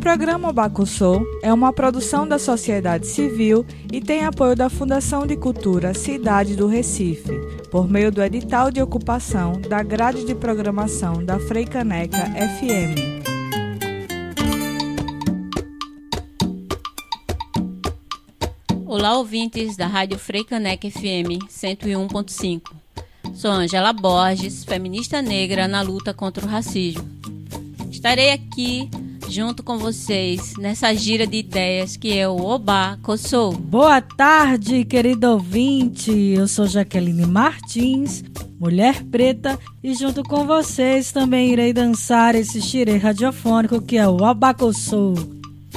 Programa Bacussou é uma produção da sociedade civil e tem apoio da Fundação de Cultura Cidade do Recife, por meio do edital de ocupação da grade de programação da Freicaneca FM. Olá, ouvintes da Rádio Freicaneca FM 101.5. Sou Angela Borges, feminista negra na luta contra o racismo. Estarei aqui junto com vocês nessa gira de ideias que é o Oba Kossou. Boa tarde, querido ouvinte. Eu sou Jaqueline Martins, mulher preta, e junto com vocês também irei dançar esse xirê radiofônico que é o Oba Kossou.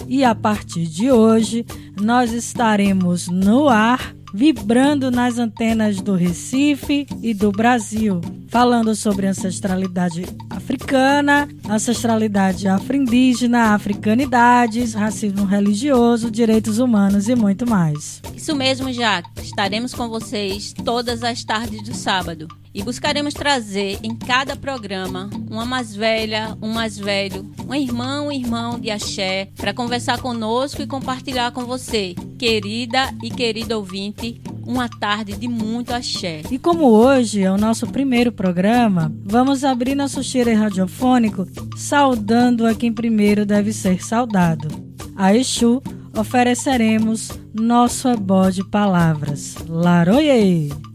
E a partir de hoje, nós estaremos no ar vibrando nas antenas do Recife e do Brasil, falando sobre ancestralidade africana, ancestralidade afro-indígena, africanidades, racismo religioso, direitos humanos e muito mais. Isso mesmo, Jaque. Estaremos com vocês todas as tardes do sábado e buscaremos trazer em cada programa uma mais velha, um mais velho, um irmão, um irmão de axé para conversar conosco e compartilhar com você, querida e querido ouvinte, uma tarde de muito axé. E como hoje é o nosso primeiro programa, vamos abrir nosso cheiro radiofônico saudando a quem primeiro deve ser saudado. A Exu ofereceremos nosso ebó de palavras. Laroye!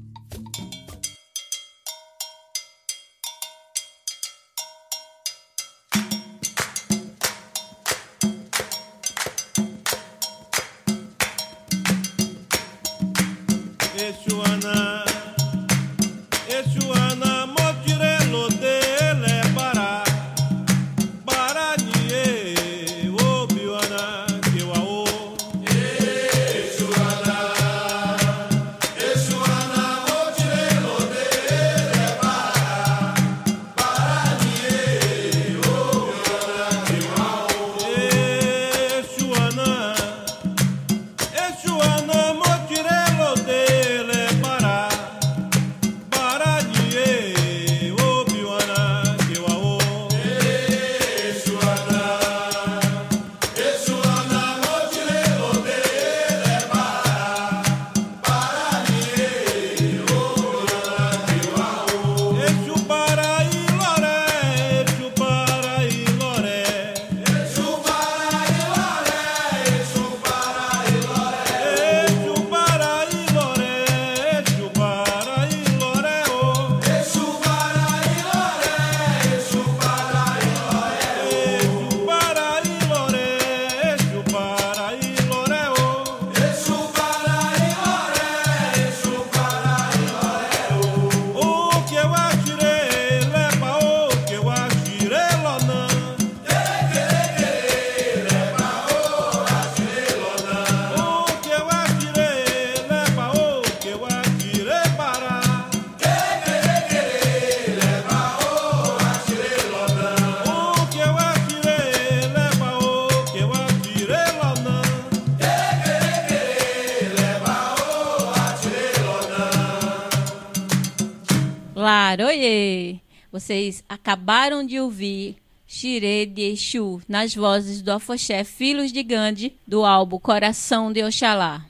Vocês acabaram de ouvir Shire de Exu nas vozes do Afoxé Filhos de Gandhi do álbum Coração de Oxalá.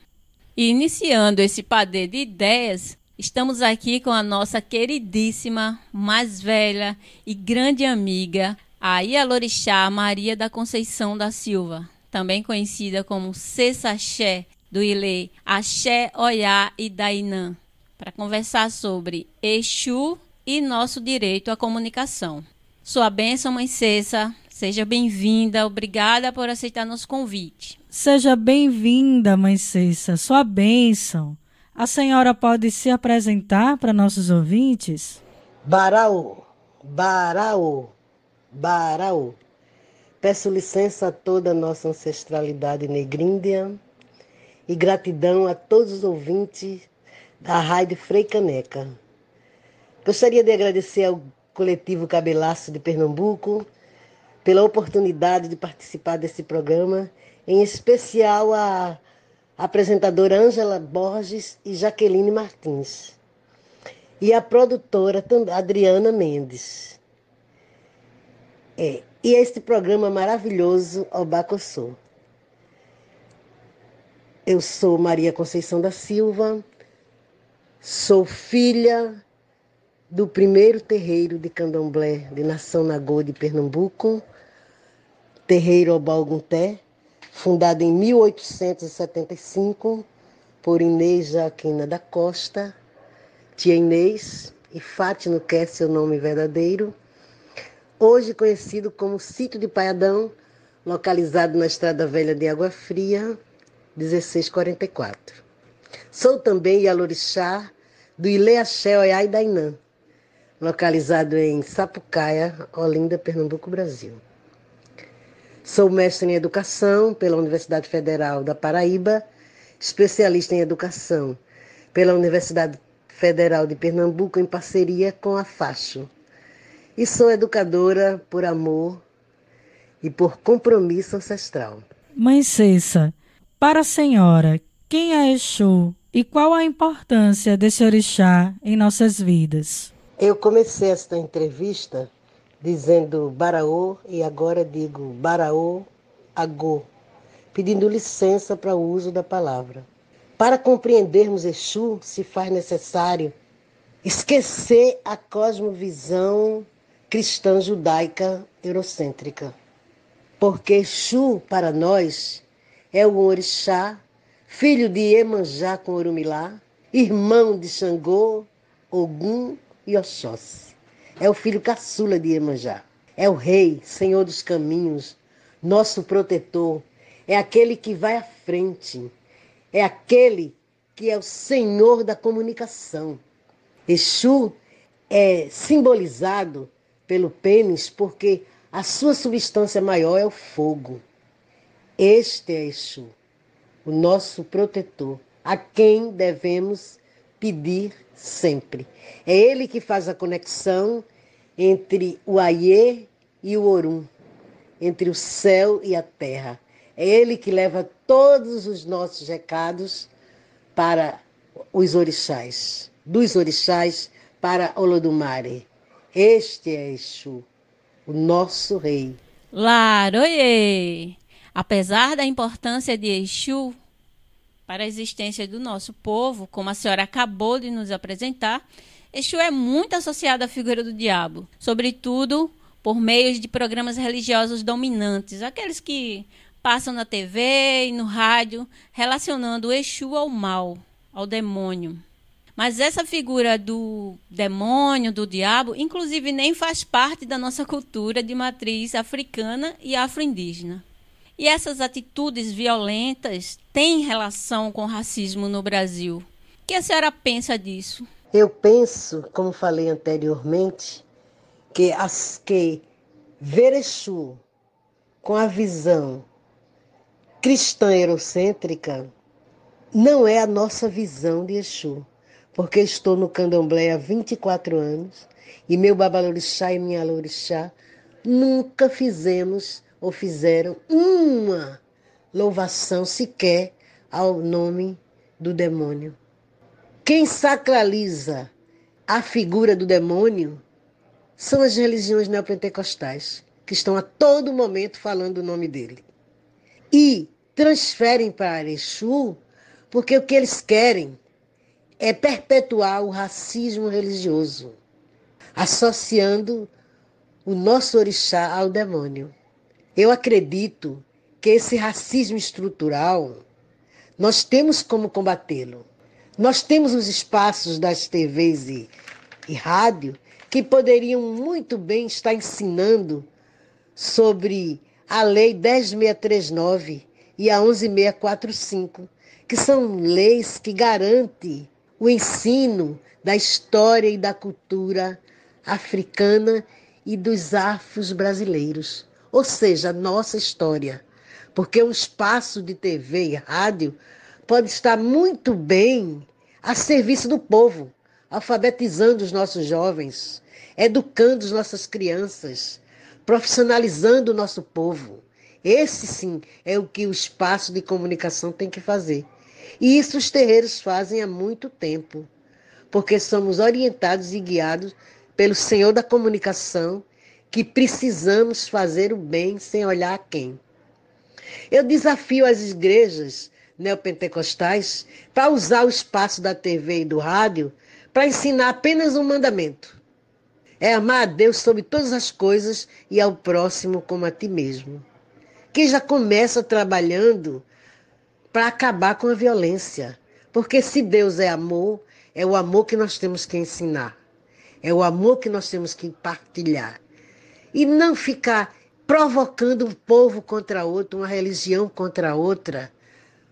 E iniciando esse padê de ideias, estamos aqui com a nossa queridíssima, mais velha e grande amiga, a Ialorixá Maria da Conceição da Silva, também conhecida como Cessaxé do Ilê, Axé, Oiá e Dainã, para conversar sobre Exu e nosso direito à comunicação. Sua bênção, Mãe Cessa, seja bem-vinda, obrigada por aceitar nosso convite. Seja bem-vinda, Mãe Cessa, sua bênção. A senhora pode se apresentar para nossos ouvintes? Baraú, Baraô. Baraô. Peço licença a toda a nossa ancestralidade negríndia e gratidão a todos os ouvintes da Rádio Frei Caneca. Gostaria de agradecer ao coletivo Cabelaço de Pernambuco pela oportunidade de participar desse programa, em especial a apresentadora Ângela Borges e Jaqueline Martins, e a produtora Adriana Mendes. É, e este programa maravilhoso, Obacossô. Eu sou Maria Conceição da Silva, sou filha do primeiro terreiro de candomblé de Nação Nagô de Pernambuco, terreiro Obalgunté, fundado em 1875 por Inês Jaquina da Costa, tia Inês, e Fátima quer seu nome verdadeiro, hoje conhecido como Sítio de Paiadão, localizado na Estrada Velha de Água Fria, 1644. Sou também Yalorixá do Ileaxé Oiai Dainã, localizado em Sapucaia, Olinda, Pernambuco, Brasil. Sou mestre em educação pela Universidade Federal da Paraíba, especialista em educação pela Universidade Federal de Pernambuco, em parceria com a FACHO. E sou educadora por amor e por compromisso ancestral. Mãe Cessa, para a senhora, quem é Exu e qual a importância desse orixá em nossas vidas? Eu comecei esta entrevista dizendo Baraô e agora digo Baraô Agô, pedindo licença para o uso da palavra. Para compreendermos Exu, se faz necessário esquecer a cosmovisão cristã judaica eurocêntrica. Porque Exu, para nós, é o orixá, filho de Emanjá com Orumilá, irmão de Xangô, Ogum e Oxóssi. É o filho caçula de Iemanjá. É o rei, senhor dos caminhos, nosso protetor. É aquele que vai à frente. É aquele que é o senhor da comunicação. Exu é simbolizado pelo pênis porque a sua substância maior é o fogo. Este é Exu, o nosso protetor, a quem devemos pedir sempre. É ele que faz a conexão entre o Aie e o Orum, entre o céu e a terra. É ele que leva todos os nossos recados para os orixás, dos orixás para Olodumare. Este é Exu, o nosso rei. Laroie! Apesar da importância de Exu para a existência do nosso povo, como a senhora acabou de nos apresentar, Exu é muito associado à figura do diabo, sobretudo por meio de programas religiosos dominantes, aqueles que passam na TV e no rádio relacionando Exu ao mal, ao demônio. Mas essa figura do demônio, do diabo, inclusive nem faz parte da nossa cultura de matriz africana e afro-indígena. E essas atitudes violentas têm relação com o racismo no Brasil. O que a senhora pensa disso? Eu penso, como falei anteriormente, que, as, que ver Exu com a visão cristã eurocêntrica não é a nossa visão de Exu, porque estou no candomblé há 24 anos e meu babalorixá e minha lorixá nunca fizemos ou fizeram uma louvação sequer ao nome do demônio. Quem sacraliza a figura do demônio são as religiões neopentecostais, que estão a todo momento falando o nome dele. E transferem para Exu porque o que eles querem é perpetuar o racismo religioso, associando o nosso orixá ao demônio. Eu acredito que esse racismo estrutural nós temos como combatê-lo. Nós temos os espaços das TVs e, e rádio que poderiam muito bem estar ensinando sobre a Lei 10639 e a 11645, que são leis que garantem o ensino da história e da cultura africana e dos afros brasileiros, ou seja, a nossa história. Porque o espaço de TV e rádio pode estar muito bem a serviço do povo, alfabetizando os nossos jovens, educando as nossas crianças, profissionalizando o nosso povo. Esse sim é o que o espaço de comunicação tem que fazer. E isso os terreiros fazem há muito tempo, porque somos orientados e guiados pelo Senhor da comunicação, que precisamos fazer o bem sem olhar a quem. Eu desafio as igrejas neopentecostais para usar o espaço da TV e do rádio para ensinar apenas um mandamento: é amar a Deus sobre todas as coisas e ao próximo como a ti mesmo. Que já começa trabalhando para acabar com a violência. Porque se Deus é amor, é o amor que nós temos que ensinar. É o amor que nós temos que partilhar. E não ficar provocando um povo contra outro, uma religião contra outra,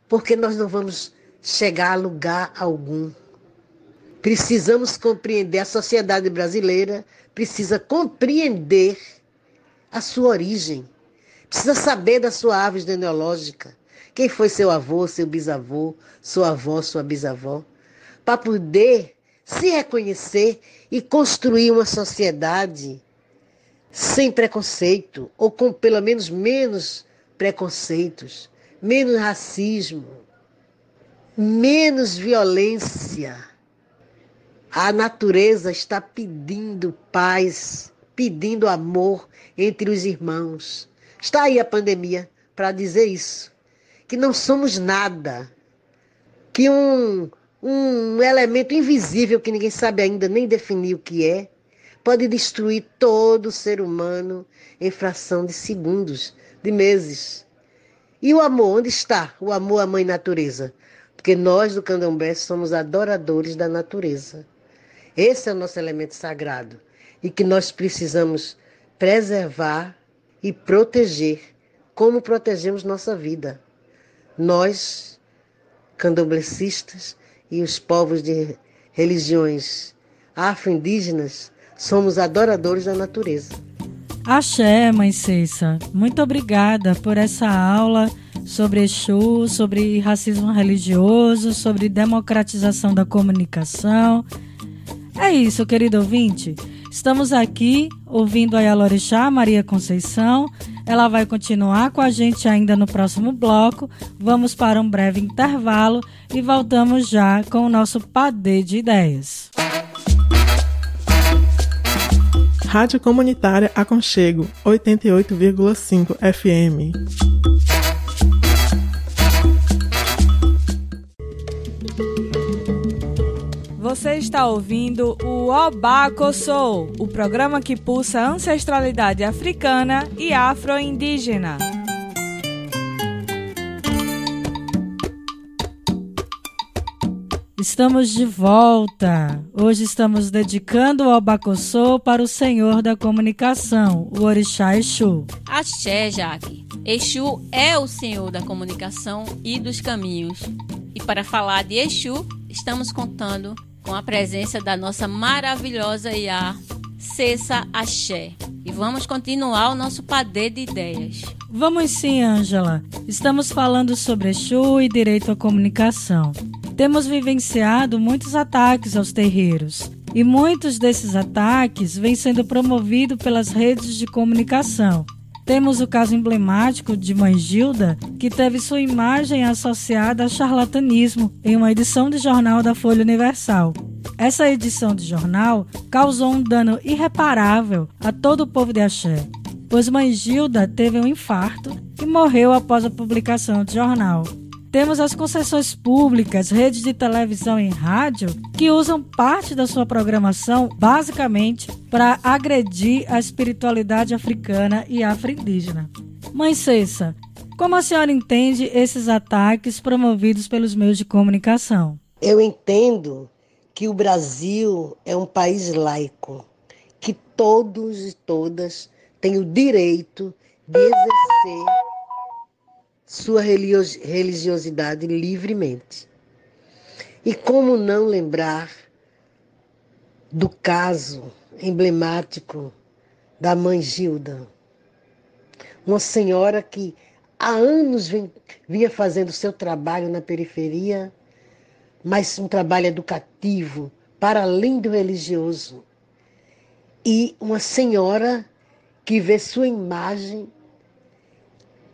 porque nós não vamos chegar a lugar algum. Precisamos compreender, a sociedade brasileira precisa compreender a sua origem, precisa saber da sua árvore genealógica, quem foi seu avô, seu bisavô, sua avó, sua bisavó, para poder se reconhecer e construir uma sociedade sem preconceito, ou com pelo menos menos preconceitos, menos racismo, menos violência. A natureza está pedindo paz, pedindo amor entre os irmãos. Está aí a pandemia para dizer isso, que não somos nada, que um, um elemento invisível que ninguém sabe ainda nem definir o que é, pode destruir todo ser humano em fração de segundos, de meses. E o amor, onde está o amor à mãe natureza? Porque nós do candomblé somos adoradores da natureza. Esse é o nosso elemento sagrado e que nós precisamos preservar e proteger, como protegemos nossa vida. Nós, candomblecistas e os povos de religiões afro-indígenas, somos adoradores da natureza. Axé, Mãe Cessa. Muito obrigada por essa aula sobre Exu, sobre racismo religioso, sobre democratização da comunicação. É isso, querido ouvinte. Estamos aqui ouvindo a Yalorixá Maria Conceição. Ela vai continuar com a gente ainda no próximo bloco. Vamos para um breve intervalo e voltamos já com o nosso Padê de Ideias. Rádio Comunitária Aconchego 88,5 FM. Você está ouvindo o Obaco Soul, o programa que pulsa ancestralidade africana e afro-indígena. Estamos de volta. Hoje estamos dedicando o Albacossô para o Senhor da Comunicação, o Orixá Exu. Axé, Jaque. Exu é o Senhor da comunicação e dos caminhos. E para falar de Exu, estamos contando com a presença da nossa maravilhosa Iá, Cessa Axé. E vamos continuar o nosso padê de ideias. Vamos sim, Ângela. Estamos falando sobre Exu e direito à comunicação. Temos vivenciado muitos ataques aos terreiros, e muitos desses ataques vêm sendo promovidos pelas redes de comunicação. Temos o caso emblemático de Mãe Gilda, que teve sua imagem associada a charlatanismo em uma edição de jornal da Folha Universal. Essa edição de jornal causou um dano irreparável a todo o povo de Axé, pois Mãe Gilda teve um infarto e morreu após a publicação do jornal. Temos as concessões públicas, redes de televisão e rádio, que usam parte da sua programação basicamente para agredir a espiritualidade africana e afro-indígena. Mãe Cessa, como a senhora entende esses ataques promovidos pelos meios de comunicação? Eu entendo que o Brasil é um país laico, que todos e todas têm o direito de exercer sua religiosidade livremente. E como não lembrar do caso emblemático da mãe Gilda. Uma senhora que há anos vinha fazendo seu trabalho na periferia, mas um trabalho educativo, para além do religioso. E uma senhora que vê sua imagem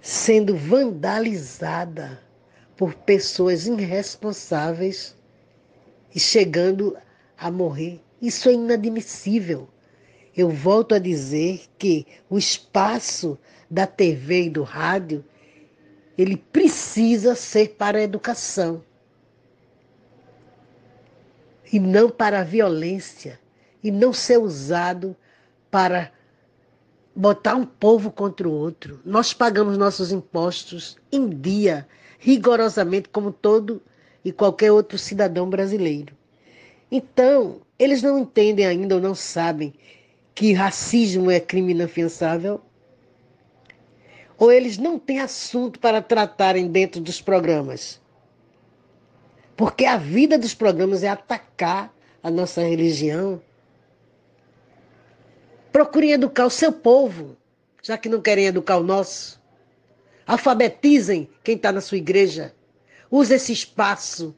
sendo vandalizada por pessoas irresponsáveis e chegando a morrer. Isso é inadmissível. Eu volto a dizer que o espaço da TV e do rádio ele precisa ser para a educação e não para a violência e não ser usado para botar um povo contra o outro. Nós pagamos nossos impostos em dia, rigorosamente, como todo e qualquer outro cidadão brasileiro. Então, eles não entendem ainda ou não sabem que racismo é crime inafiançável? Ou eles não têm assunto para tratarem dentro dos programas? Porque a vida dos programas é atacar a nossa religião. Procurem educar o seu povo, já que não querem educar o nosso. Alfabetizem quem está na sua igreja. Use esse espaço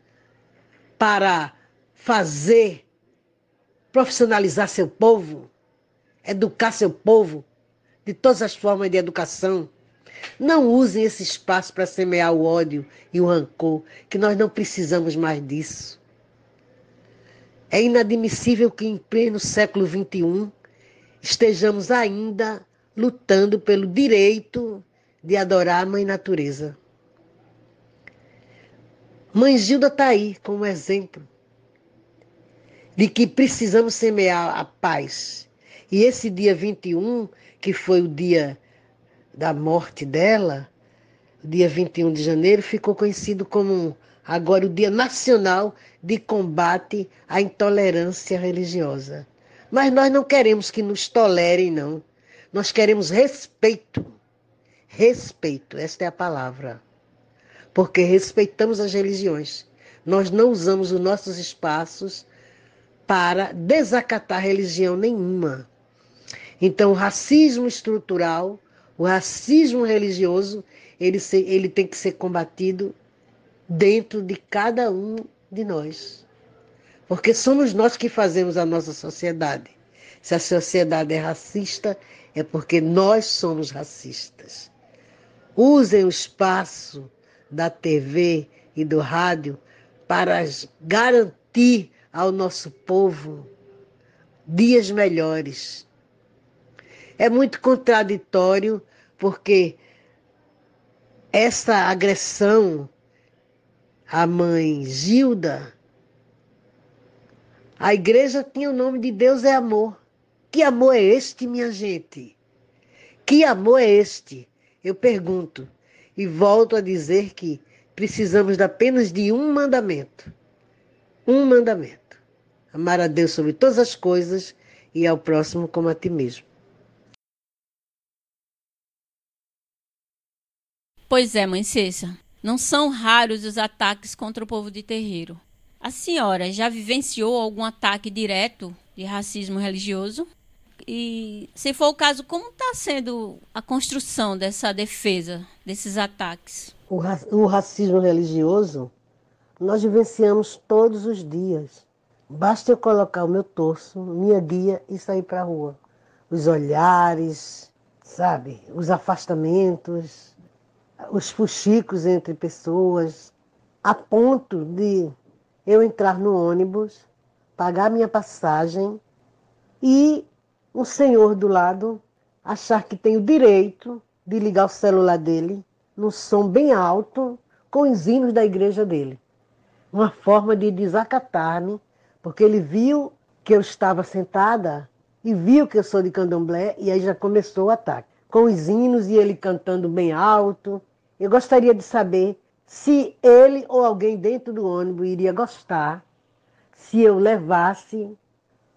para fazer, profissionalizar seu povo, educar seu povo de todas as formas de educação. Não usem esse espaço para semear o ódio e o rancor, que nós não precisamos mais disso. É inadmissível que em pleno século XXI estejamos ainda lutando pelo direito de adorar a Mãe Natureza. Mãe Gilda está aí como exemplo de que precisamos semear a paz. E esse dia 21, que foi o dia da morte dela, dia 21 de janeiro, ficou conhecido como agora o Dia Nacional de Combate à Intolerância Religiosa. Mas nós não queremos que nos tolerem, não. Nós queremos respeito. Respeito, esta é a palavra. Porque respeitamos as religiões. Nós não usamos os nossos espaços para desacatar religião nenhuma. Então, o racismo estrutural o racismo religioso ele, ele tem que ser combatido dentro de cada um de nós. Porque somos nós que fazemos a nossa sociedade. Se a sociedade é racista, é porque nós somos racistas. Usem o espaço da TV e do rádio para garantir ao nosso povo dias melhores, é muito contraditório, porque essa agressão à mãe Gilda, a igreja tinha o nome de Deus é amor. Que amor é este, minha gente? Que amor é este? Eu pergunto e volto a dizer que precisamos apenas de um mandamento. Um mandamento. Amar a Deus sobre todas as coisas e ao próximo como a ti mesmo. Pois é, mãe Cessa, não são raros os ataques contra o povo de terreiro. A senhora já vivenciou algum ataque direto de racismo religioso? E, se for o caso, como está sendo a construção dessa defesa, desses ataques? O, ra o racismo religioso nós vivenciamos todos os dias. Basta eu colocar o meu torso, minha guia e sair para a rua. Os olhares, sabe? Os afastamentos, os fuxicos entre pessoas, a ponto de eu entrar no ônibus, pagar minha passagem e um senhor do lado achar que tem o direito de ligar o celular dele num som bem alto com os hinos da igreja dele. Uma forma de desacatar-me, porque ele viu que eu estava sentada e viu que eu sou de candomblé e aí já começou o ataque com os hinos e ele cantando bem alto. Eu gostaria de saber se ele ou alguém dentro do ônibus iria gostar se eu levasse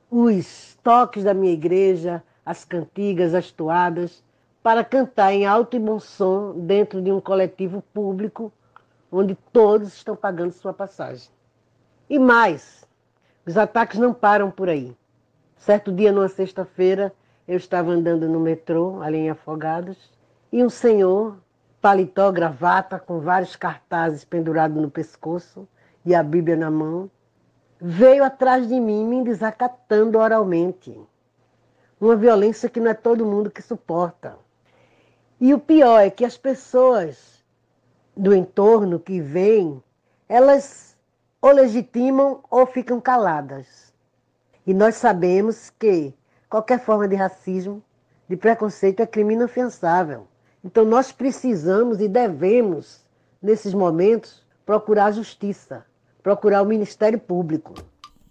os toques da minha igreja, as cantigas, as toadas, para cantar em alto e bom som dentro de um coletivo público onde todos estão pagando sua passagem. E mais, os ataques não param por aí. Certo dia, numa sexta-feira, eu estava andando no metrô, ali em Afogados, e um senhor, paletó, gravata, com vários cartazes pendurados no pescoço e a Bíblia na mão, veio atrás de mim me desacatando oralmente. Uma violência que não é todo mundo que suporta. E o pior é que as pessoas do entorno que vêm, elas ou legitimam ou ficam caladas. E nós sabemos que qualquer forma de racismo, de preconceito é crime inafiançável. Então nós precisamos e devemos, nesses momentos, procurar justiça, procurar o Ministério Público.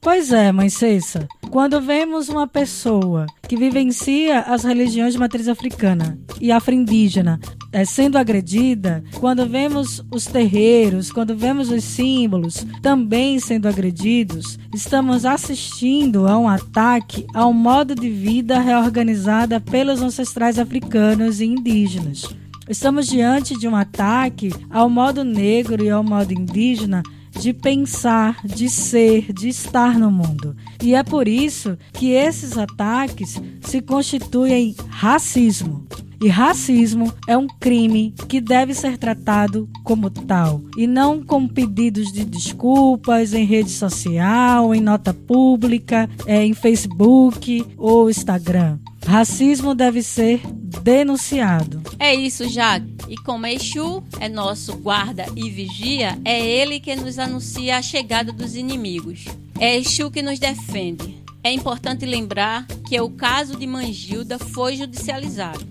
Pois é, mãe Cessa. Quando vemos uma pessoa que vivencia as religiões de matriz africana e afro-indígena é, sendo agredida, quando vemos os terreiros, quando vemos os símbolos também sendo agredidos, estamos assistindo a um ataque ao modo de vida reorganizada pelos ancestrais africanos e indígenas. Estamos diante de um ataque ao modo negro e ao modo indígena de pensar, de ser, de estar no mundo. E é por isso que esses ataques se constituem racismo. E racismo é um crime que deve ser tratado como tal e não com pedidos de desculpas em rede social, em nota pública, é, em Facebook ou Instagram. Racismo deve ser denunciado. É isso, Jaque. E como Exu é nosso guarda e vigia, é ele que nos anuncia a chegada dos inimigos. É Exu que nos defende. É importante lembrar que o caso de Mangilda foi judicializado.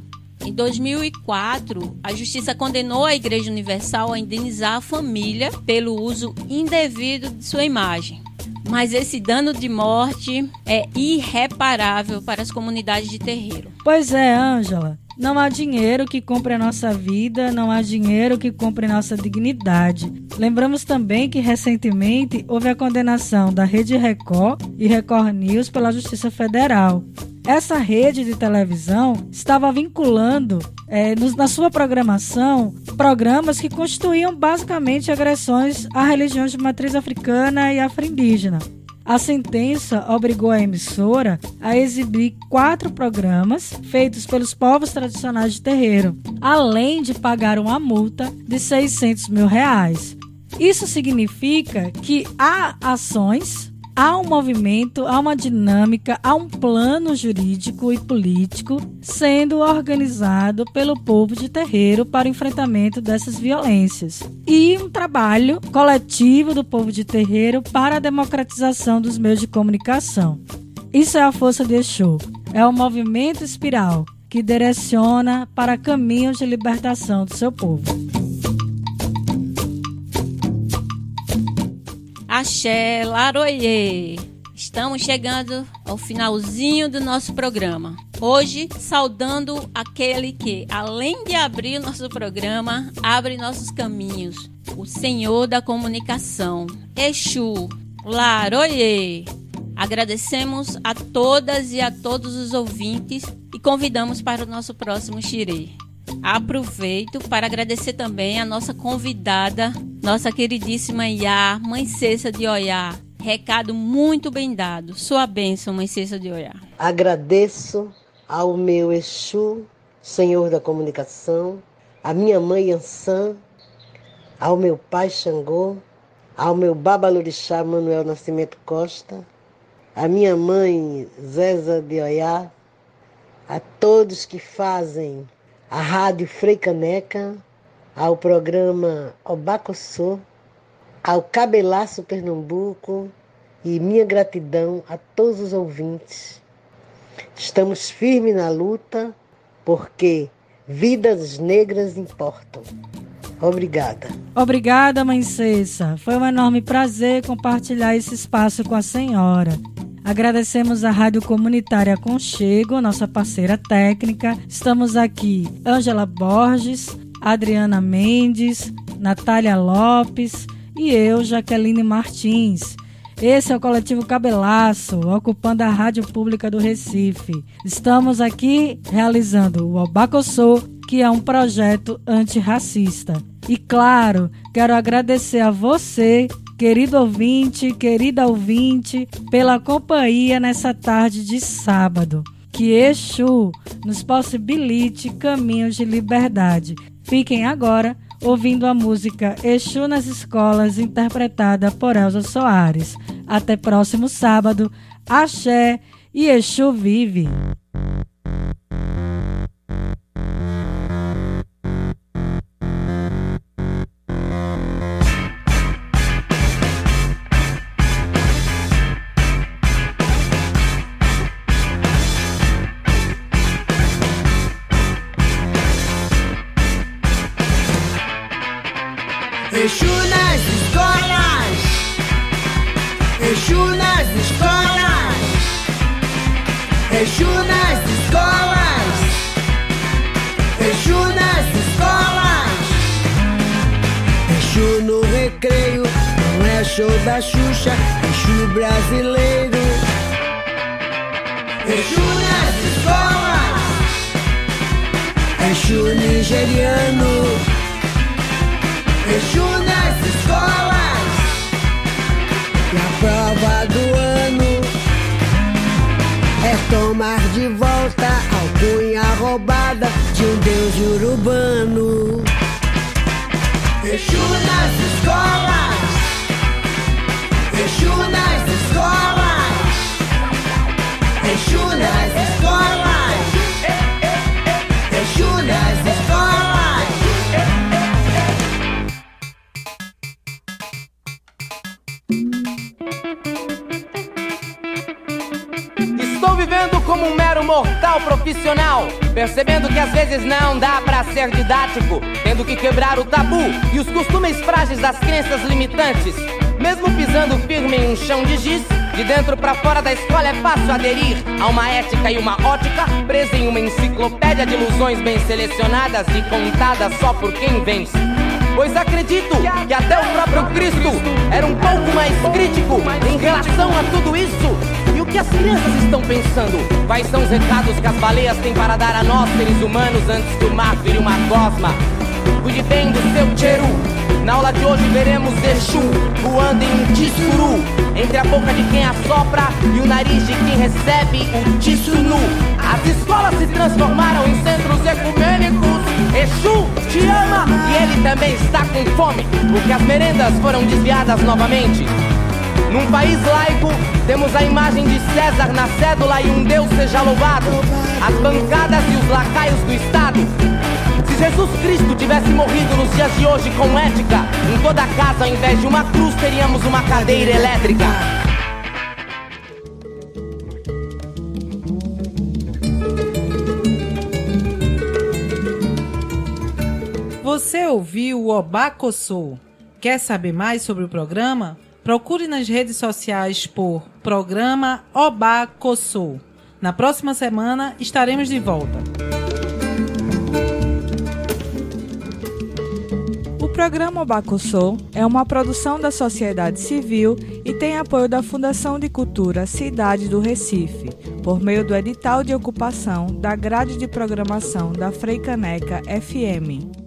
Em 2004, a justiça condenou a Igreja Universal a indenizar a família pelo uso indevido de sua imagem. Mas esse dano de morte é irreparável para as comunidades de terreiro. Pois é, Ângela. Não há dinheiro que compre a nossa vida, não há dinheiro que compre nossa dignidade. Lembramos também que recentemente houve a condenação da Rede Record e Record News pela Justiça Federal. Essa rede de televisão estava vinculando é, na sua programação programas que constituíam basicamente agressões a religiões de matriz africana e afro-indígena. A sentença obrigou a emissora a exibir quatro programas feitos pelos povos tradicionais de terreiro, além de pagar uma multa de 600 mil reais. Isso significa que há ações há um movimento, há uma dinâmica, há um plano jurídico e político sendo organizado pelo povo de terreiro para o enfrentamento dessas violências. E um trabalho coletivo do povo de terreiro para a democratização dos meios de comunicação. Isso é a força de Exu. É o movimento espiral que direciona para caminhos de libertação do seu povo. Axé, Laroie. Estamos chegando ao finalzinho do nosso programa. Hoje, saudando aquele que, além de abrir nosso programa, abre nossos caminhos. O Senhor da Comunicação, Exu, Laroie. Agradecemos a todas e a todos os ouvintes e convidamos para o nosso próximo xirê. Aproveito para agradecer também a nossa convidada, nossa queridíssima Iá, Mãe Cessa de Oiá. Recado muito bem dado. Sua bênção, Mãe Cessa de Oiá. Agradeço ao meu Exu, Senhor da Comunicação, à minha mãe Ansan, ao meu pai Xangô, ao meu babalorixá Manuel Nascimento Costa, à minha mãe Zéza de Oiá, a todos que fazem à Rádio Freicaneca, ao programa Obacossô, ao Cabelaço Pernambuco e minha gratidão a todos os ouvintes. Estamos firmes na luta porque vidas negras importam. Obrigada. Obrigada, mãe Cessa. Foi um enorme prazer compartilhar esse espaço com a senhora. Agradecemos a Rádio Comunitária Conchego, nossa parceira técnica. Estamos aqui, Ângela Borges, Adriana Mendes, Natália Lopes e eu, Jaqueline Martins. Esse é o coletivo Cabelaço, ocupando a Rádio Pública do Recife. Estamos aqui realizando o Obacossô, que é um projeto antirracista. E claro, quero agradecer a você querido ouvinte, querida ouvinte, pela companhia nessa tarde de sábado. Que Exu nos possibilite caminhos de liberdade. Fiquem agora ouvindo a música Exu nas Escolas, interpretada por Elza Soares. Até próximo sábado. Axé e Exu vive! Show da Xuxa. Exu brasileiro. Exu nas escolas. Exu nigeriano. Exu nas escolas E a prova do ano É tomar de volta a alcunha roubada De um deus urbano Exu nas escolas Exu nas escolas. Exu nas escolas. Exu nas escolas. Vivendo como um mero mortal profissional, percebendo que às vezes não dá para ser didático, tendo que quebrar o tabu e os costumes frágeis das crenças limitantes. Mesmo pisando firme em um chão de giz, de dentro para fora da escola é fácil aderir a uma ética e uma ótica presa em uma enciclopédia de ilusões bem selecionadas e contadas só por quem vence. Pois acredito que até o próprio Cristo era um pouco mais crítico em relação a tudo isso o que as crianças estão pensando? Quais são os recados que as baleias têm para dar a nós, seres humanos, antes que o mar vire uma gosma? Cuide bem do seu tcheru. Na aula de hoje veremos Exu voando em um tissuru Entre a boca de quem assopra e o nariz de quem recebe o tissunu As escolas se transformaram em centros ecumênicos Exu te ama e ele também está com fome Porque as merendas foram desviadas novamente num país laico, temos a imagem de César na cédula e um Deus seja louvado. As bancadas e os lacaios do Estado. Se Jesus Cristo tivesse morrido nos dias de hoje com ética, em toda casa, ao invés de uma cruz, teríamos uma cadeira elétrica. Você ouviu o Obacossô? Quer saber mais sobre o programa? Procure nas redes sociais por Programa Oba Cossou. Na próxima semana estaremos de volta. Programa Obacossou é uma produção da sociedade civil e tem apoio da Fundação de Cultura Cidade do Recife, por meio do edital de ocupação da grade de programação da Freicaneca FM.